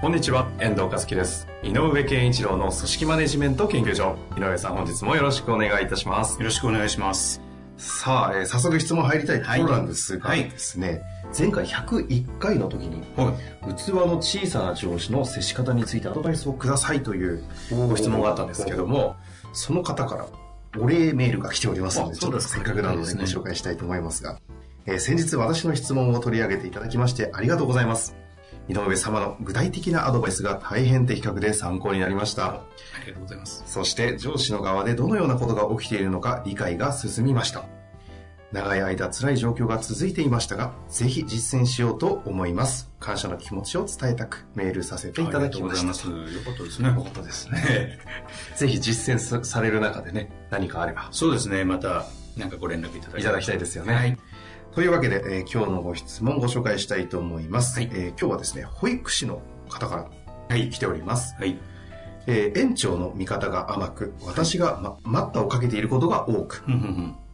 こんにちは、遠藤和樹です。井上健一郎の組織マネジメント研究所。井上さん、本日もよろしくお願いいたします。よろしくお願いします。さあ、えー早速質問入りたいところなんですが、はいですね、前回101回の時に、器の小さな上司の接し方についてアドバイスをくださいというご質問があったんですけども、その方からお礼メールが来ておりますので、あちょっとせっかくなのでご紹介したいと思いますが、えー先日私の質問を取り上げていただきましてありがとうございます。井上様の具体的なアドバイスが大変的確で参考になりました。ありがとうございます。そして上司の側でどのようなことが起きているのか理解が進みました。長い間辛い状況が続いていましたが、ぜひ実践しようと思います。感謝の気持ちを伝えたくメールさせていただきました。ありがとうございます。よかったですね。よかったですね。ぜひ実践さされる中でね、何かあればそうですね。また、なんかご連絡いただいただきたいですよね。はい。というわけで、えー今日のご質問をご紹介したいと思います。はいえー今日はですね、保育士の方からはい。来ております。はい。えー園長の見方が甘く、私が、ま、待ったをかけていることが多く、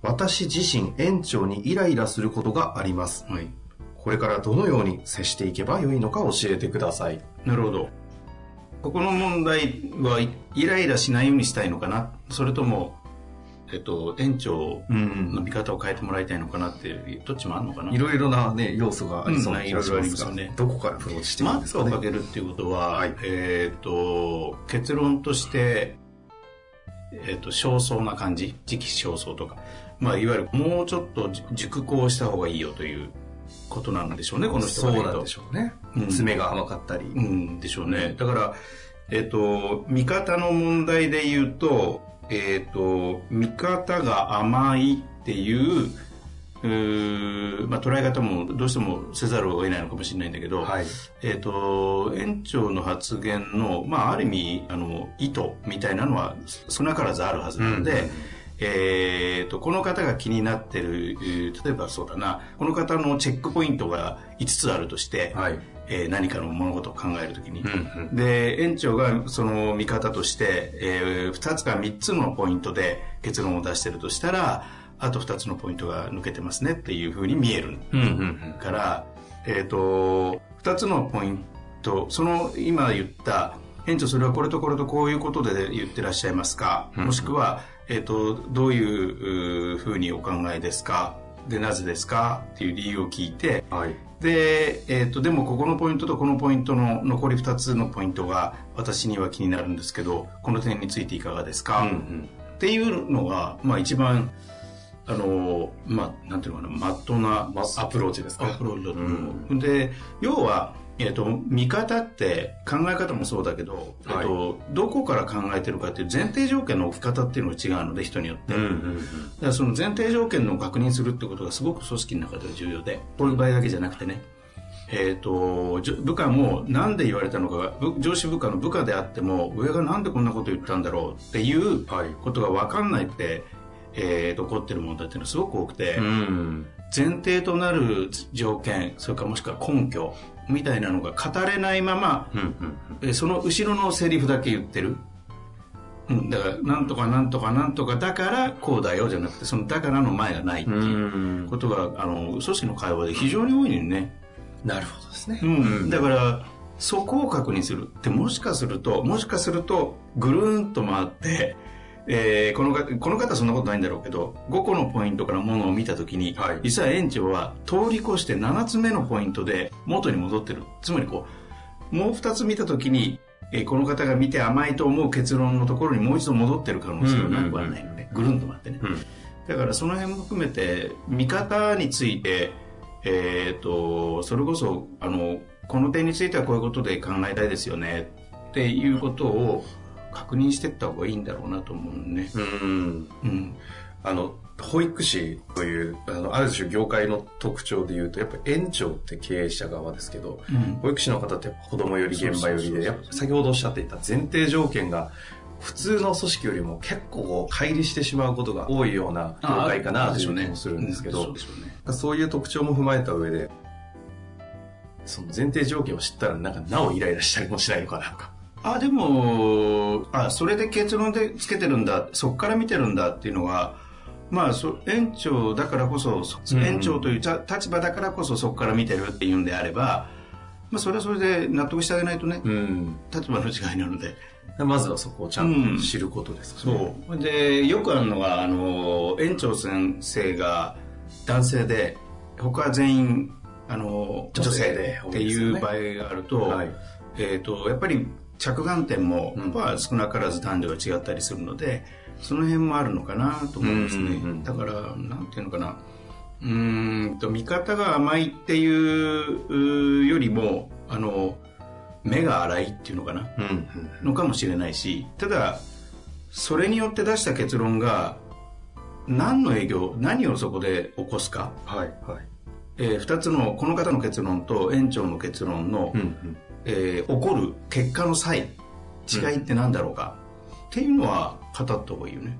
私自身園長にイライラすることがあります。はい。これからどのように接していけばよいのか教えてください。なるほど。ここの問題は、イイライラしないようにしたいのかなそれとも、えっと、園長の見方を変えてもらいたいのかなっていう、どっちもあるのかな？いろいろなね、要素がありそう。な気がしますが、りますよね。どこからアプローチしていくんですかね。マットをか。けるっていうことは、はい。えっ、と、結論として、えっ、と、焦燥な感じ、時期焦燥とか、まあ、いわゆるもうちょっと熟考した方がいいよということなんでしょうね、この人そうなんでしょうね。うん。爪が甘かったり。うん、でしょうね。だから、えっ、と、見方の問題で言うと、えっ、と、見方が甘いっていう、うーまあ、捉え方もどうしてもせざるを得ないのかもしれないんだけど、はい。えっ、と、園長の発言の、まあ、ある意味、あの、意図みたいなのは少なからずあるはずなので、うんえっ、と、この方が気になってる、えー例えばそうだな、この方のチェックポイントが5つあるとして、はい。えー何かの物事を考えるときに、うんうん。で、園長がその見方として、え2つか3つのポイントで結論を出してるとしたら、あと2つのポイントが抜けてますねっていうふうに見える。うんうんから、えっ、と、2つのポイント、その今言った、園長それはこれとこれとこういうことで言ってらっしゃいますか、もしくは、えっ、と、どういううふうにお考えですか？で、なぜですか？っていう理由を聞いて、はい。で、えっ、と、でもここのポイントとこのポイントの残り2つのポイントが私には気になるんですけど、この点についていかがですか、うんうん。っていうのが、まあ一番、あの、まあ、なんていうのかな、まっとうなアプローチですかアプローチだと思う。で、要は、えっ、と、見方って考え方もそうだけど、えっ、と、どこから考えてるかっていう前提条件の置き方っていうのが違うので、人によって。うんうんだからその前提条件の確認するってことがすごく組織の中では重要で、こういう場合だけじゃなくてね、えっ、と、部下もなんで言われたのか上司部下の部下であっても、上がなんでこんなこと言ったんだろうっていうはい。ことが分かんないって、えーと、起こってる問題っていうのはすごく多くて、うん。前提となる条件、それからもしくは根拠みたいなのが語れないまま、うんうんえーその後ろのセリフだけ言ってる。うん、だから、なんとかなんとかなんとかだからこうだよじゃなくて、そのだからの前がないってう。いうんことが、あの、組織の会話で非常に多いのにね。なるほどですね。うん。だから、そこを確認する。で、もしかすると、もしかすると、ぐるーんと回って、えーこのかこの方はそんなことないんだろうけど、5個のポイントからものを見たときに、はい。実は園長は通り越して7つ目のポイントで元に戻ってる。つまりこう、もう2つ見たときに、えーこの方が見て甘いと思う結論のところにもう一度戻ってる可能性がなくはないので、ぐるんと回ってね。うん。だからその辺も含めて、見方について、えっ、と、それこそ、あの、この点についてはこういうことで考えたいですよね。っていうことを確認していった方がいいんだろうなと思うね。うん。うん。あの、保育士というあのある種業界の特徴で言うとやっぱ園長って経営者側ですけど、保育士の方って子供より現場よりで先ほどおっしゃっていた前提条件が普通の組織よりも結構乖離してしまうことが多いような業界かなという気もするんですけど、ね。そういう特徴も踏まえた上でその前提条件を知ったらなんかなおイライラしたりもしないのかなとか。あ、でも、あ、それで結論でつけてるんだ、そこから見てるんだっていうのは、まあ、そ園長だからこそ、うん園長というた立場だからこそそこから見てるっていうんであれば、まあ、それはそれで納得してあげないとね、うん。立場の違いなので。まずはそこをちゃんと知ることですかね。そう。で、よくあるのが、あの、園長先生が男性で、他は全員、あの、女性でっていう場合があると、はいえっ、と、やっぱり着眼点も、うんまあ少なからず男女が違ったりするので、その辺もあるのかなと思いますね。うんうんうんだから、なんていうのかな。うーんと、見方が甘いっていううよりも、あの、目が荒いっていうのかな。うんうんのかもしれないしただそれによって出した結論が何の営業何をそこで起こすか、はいはい。えー2つのこの方の結論と園長の結論の、うんうんえー起こる結果の際違いって何だろうか、っていうのは語った方がいいよね。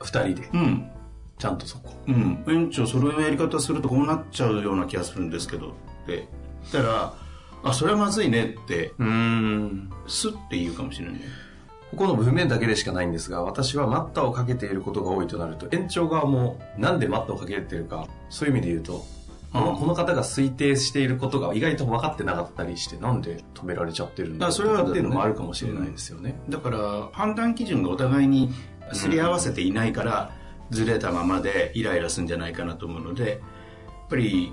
二人で、うん。ちゃんとそこ。うん。園長それのやり方するとこうなっちゃうような気がするんですけどってたらあそれはまずいねってうん。スッて言うかもしれないね。ここの文面だけでしかないんですが、私は待ったをかけていることが多いとなると、園長側もなんで待ったをかけているか、そういう意味で言うと、このこの方が推定していることが意外と分かってなかったりして、なんで止められちゃってるんだあそれはっていうのもあるかもしれないですよね。だから判断基準がお互いにすり合わせていないからずれたままでイライラするんじゃないかなと思うのでやっぱり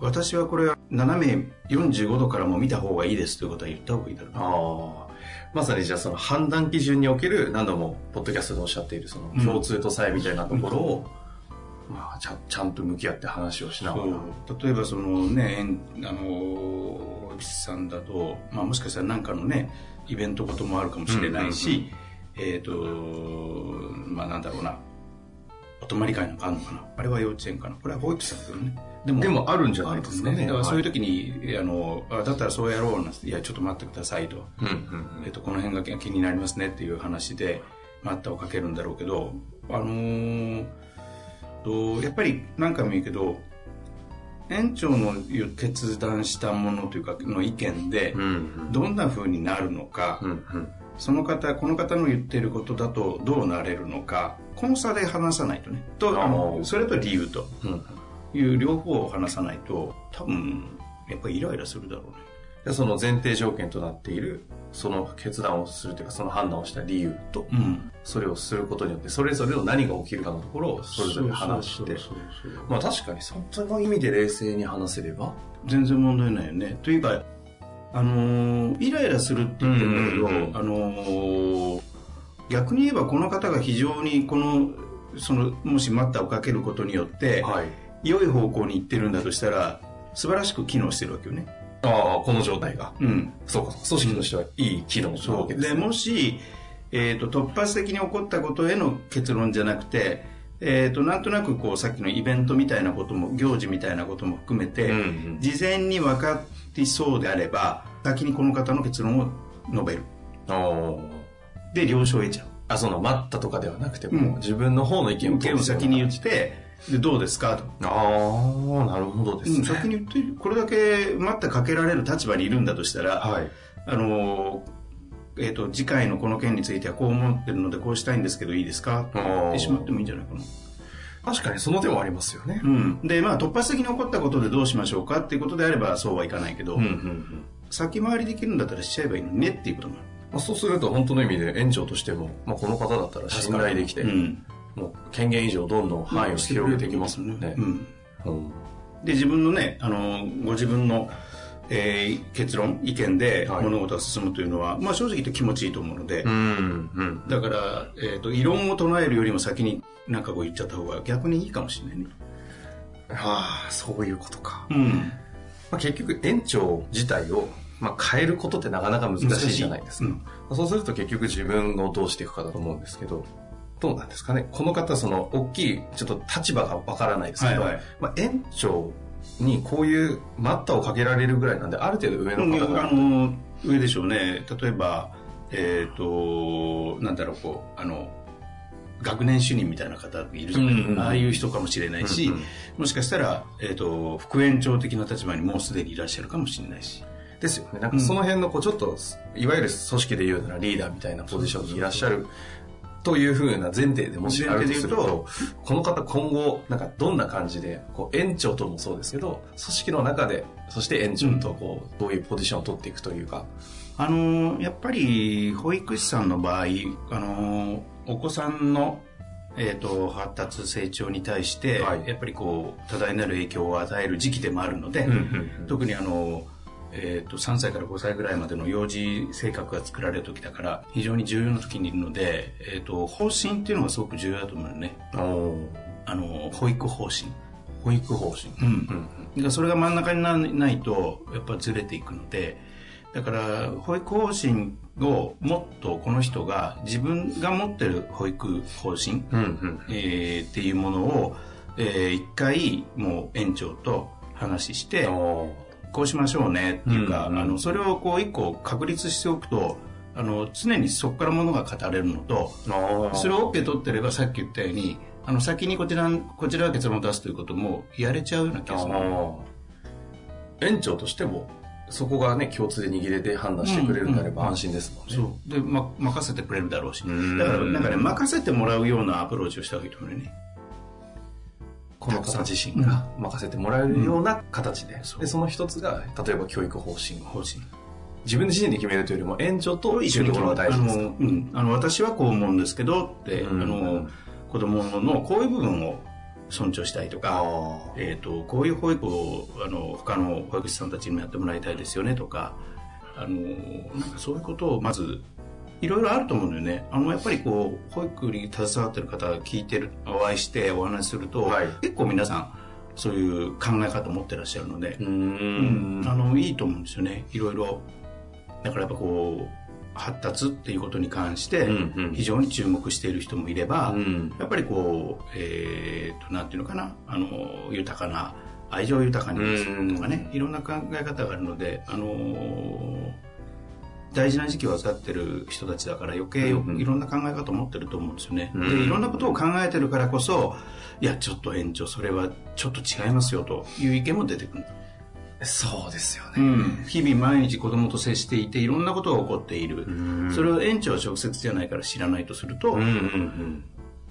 私はこれは斜め45度からも見た方がいいですということは言った方がいいだろうなああ。まさにじゃあその判断基準における何度もポッドキャストでおっしゃっているその共通と差異みたいなところを、まあちゃんちゃんと向き合って話をしながら。例えばそのねあの保育士さんだと、まあ、もしかしたら何かのねイベントこともあるかもしれないし、えっ、とまあなんだろうな。お泊まり会なんかあるのかな。あれは幼稚園かな。これは保育士さんだけどね。でもでもあるんじゃないですかね。だからそういう時に、あのあだったらそうやろうなんていやちょっと待ってくださいと,、えっとこの辺が気になりますねっていう話で待ったをかけるんだろうけどあのーとやっぱり何回も言うけど園長の決断したものというかの意見でどんな風になるのか、うん。うんその方この方の言っていることだとどうなれるのかこの差で話さないとねとそれと理由とうん。いう両方を話さないと多分やっぱりイライラするだろうねでその前提条件となっている、その決断をするというか、その判断をした理由と、うん。それをすることによって、それぞれの何が起きるかのところをそれぞれ話して、まあ確かにその意味で冷静に話せれば、全然問題ないよね。というかあのーイライラするって言ってるんだけど、うんうんうん。あのー逆に言えばこの方が非常にこのそのもし待ったをかけることによって、はい。良い方向に行ってるんだとしたら素晴らしく機能してるわけよねああ、この状態が。うん。そうか、組織としてはいい機能なわけです、でもし、えー、と突発的に起こったことへの結論じゃなくて、えー、となんとなくこうさっきのイベントみたいなことも行事みたいなことも含めて、うんうん。事前に分かってそうであれば先にこの方の結論を述べる。あで了承を得ちゃう。あ。あ、その待ったとかではなくても、うん。自分の方の意見を意見を先に言ってでどうですか？と、ああ、なるほどですね。うん先に言ってこれだけ待ってかけられる立場にいるんだとしたら、はい。あのえー、と次回のこの件についてはこう思ってるのでこうしたいんですけどいいですか？って言ってしまってもいいんじゃないかな。確かにその手もありますよね。うん、でまあ突発的に起こったことでどうしましょうか？っていうことであればそうはいかないけど、うんうんうん。先回りできるんだったらしちゃえばいいのにねっていうことも。あるまあ、そうすると本当の意味で園長としても、まあ、この方だったら信頼できて、うんもう権限以上どんどん範囲を広げていきますもんね。うん、うんで自分のねあのご自分の、えー結論意見ではい物事が進むというのは、まあ、正直言って気持ちいいと思うので、うんうん。だから、えー、と異論を唱えるよりも先になんかこう言っちゃった方が逆にいいかもしれないね、はあ、そういうことか。うん、まあ、結局園長自体を、まあ、変えることってなかなか難しいじゃないですか。うんまあそうすると結局自分をどうしていくかだと思うんですけど、どうなんですかね。この方、その、大きい、ちょっと立場がわからないですけど、はいはいまあ、園長にこういう待ったをかけられるぐらいなんで、ある程度上の方が、あの上でしょうね例えばえっ、となんだろうこうあの学年主任みたいな方いるじゃない、うんうんうんああいう人かもしれないし、うんうんもしかしたら、えー、と副園長的な立場にもうすでにいらっしゃるかもしれないしですよね。なんかその辺の、こう、ちょっと、いわゆる組織で言うならリーダーみたいなポジションにいらっしゃる。というふうな前提でもしあるとすると、この方今後、なんかどんな感じで、こう園長ともそうですけど、組織の中で、そして園長とこう、どういうポジションを取っていくというか。あのやっぱり保育士さんの場合あのお子さんのえー、と発達成長に対して、はいやっぱりこう多大なる影響を与える時期でもあるので、特にあの、えー、と3歳から5歳ぐらいまでの幼児性格が作られる時だから非常に重要な時にいるので、えー、と方針っていうのがすごく重要だと思うよね。あの保育方針。保育方針。うん、だからそれが真ん中になないとやっぱずれていくのでだから保育方針をもっとこの人が自分が持ってる保育方針、うんうん。えーっていうものを、えー一回もう園長と話しておこうしましょうねっていうか、うんうんあのそれをこう一個確立しておくとあの常にそこからものが語れるのとーそれを OK 取ってればさっき言ったようにあの先にこちらこちらが結論を出すということもやれちゃうような気がする。園長としても、そこがね、共通で握れて判断してくれるんであれば安心ですもんね。そう。で、ま、任せてくれるだろうし。ん。だからなんかね任せてもらうようなアプローチをした方がいいと思うよねこの方自身が任せてもらえるような形で。で、その一つが、例えば教育方針。方針。自分自身で決めるというよりも、園長と一緒にところが大事ですか？あの、私はこう思うんですけどって、うん。あの子供のこういう部分を尊重したいとか、あえー、とこういう保育をあの他の保育士さんたちにもやってもらいたいですよねとかあのなんかそういうことをまずいろいろあると思うんだよね。あのやっぱりこう保育に携わってる方が聞いてるお会いしてお話しすると、はい。結構皆さんそういう考え方を持ってらっしゃるのでう、うん。ん。あのいいと思うんですよね。いろいろ。だからやっぱこう発達っていうことに関してうんうん。非常に注目している人もいれば、うん。やっぱりこう、えー、となんていうのかな。あの豊かな愛情豊かにとかね、いろんな考え方があるので、あのー大事な時期を預かってる人たちだから余計いろんな考え方を持ってると思うんですよね、うんでいろんなことを考えてるからこそいやちょっと園長それはちょっと違いますよという意見も出てくる、そうですよね。うん、日々毎日子供と接していていろんなことが起こっている、ん。それを園長は直接じゃないから知らないとすると、うんうんうん。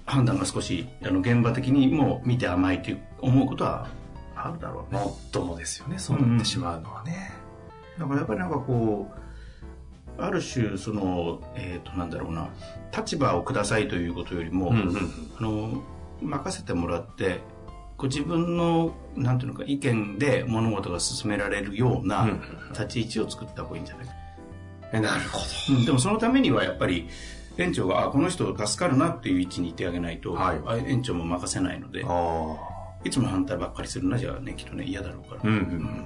判断が少しあの現場的にも見て甘いと思うことはあるだろうね。もっともですよね、そうなってしまうのはね。だからやっぱりなんかこうある種そのえっ、となんだろうな立場をくださいということよりも、うんうんあの任せてもらってこう自分のなんていうのか意見で物事が進められるようなうん立ち位置を作った方がいいんじゃない？か、えなるほうんでもそのためにはやっぱり園長があこの人助かるなっていう位置にいてあげないと、はい。あ園長も任せないのでど。ああ。いつも反対ばっかりするなじゃねきっとね嫌だろうから、うんうん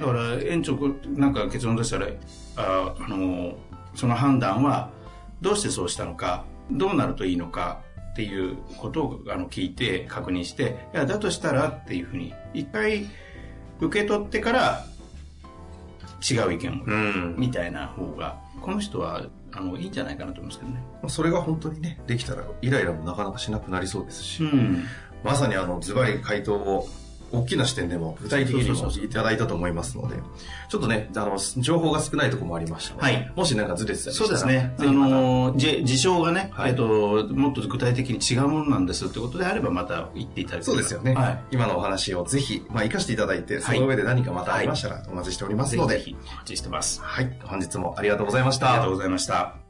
だから園長なんか結論出したらああのその判断はどうしてそうしたのかどうなるといいのかっていうことをあの聞いて確認していやだとしたらっていうふうに一回受け取ってから違う意見をうん。みたいな方がこの人はあのいいんじゃないかなと思いますけどね。それが本当にね、できたら、イライラもなかなかしなくなりそうですし、んまさにあの、ズバリ回答を、大きな視点でも具体的にもいただいたと思いますので、ちょっとね、あの、情報が少ないところもありましたので、はいもしなんかずれてたりしたら、そうですね。あの、じ事象がね、はいえっと、もっと具体的に違うものなんですってことであれば、また言っていただけそうですよね。はい。今のお話をぜひ、まあ、活かしていただいて、その上で何かまたありましたらお待ちしておりますので、ぜひぜひお待ちしてます。はい、本日もありがとうございました。ありがとうございました。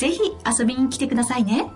ぜひ遊びに来てくださいね。